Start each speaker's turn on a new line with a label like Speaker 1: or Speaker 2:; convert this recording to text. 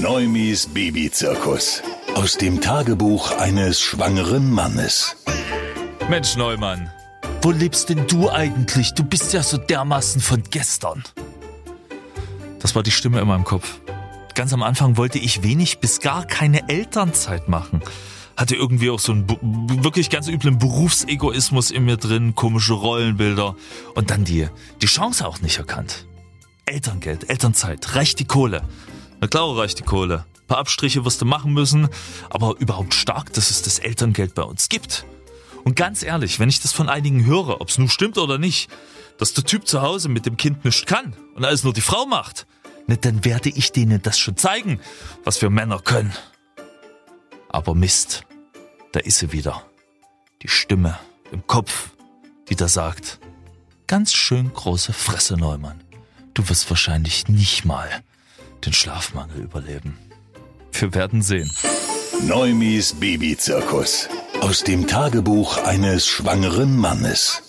Speaker 1: Neumis Babyzirkus. Aus dem Tagebuch eines schwangeren Mannes.
Speaker 2: Mensch, Neumann, wo lebst denn du eigentlich? Du bist ja so dermaßen von gestern. Das war die Stimme in meinem Kopf. Ganz am Anfang wollte ich wenig bis gar keine Elternzeit machen. Hatte irgendwie auch so einen wirklich ganz üblen Berufsegoismus in mir drin, komische Rollenbilder und dann die, die Chance auch nicht erkannt. Elterngeld, Elternzeit, reicht die Kohle. Na klar reicht die Kohle. Ein paar Abstriche wirst du machen müssen, aber überhaupt stark, dass es das Elterngeld bei uns gibt. Und ganz ehrlich, wenn ich das von einigen höre, ob es nun stimmt oder nicht, dass der Typ zu Hause mit dem Kind nichts kann und alles nur die Frau macht, ne, dann werde ich denen das schon zeigen, was wir Männer können. Aber Mist, da ist sie wieder. Die Stimme im Kopf, die da sagt, ganz schön große Fresse, Neumann. Du wirst wahrscheinlich nicht mal den Schlafmangel überleben. Wir werden sehen.
Speaker 1: Neumis Babyzirkus. Aus dem Tagebuch eines schwangeren Mannes.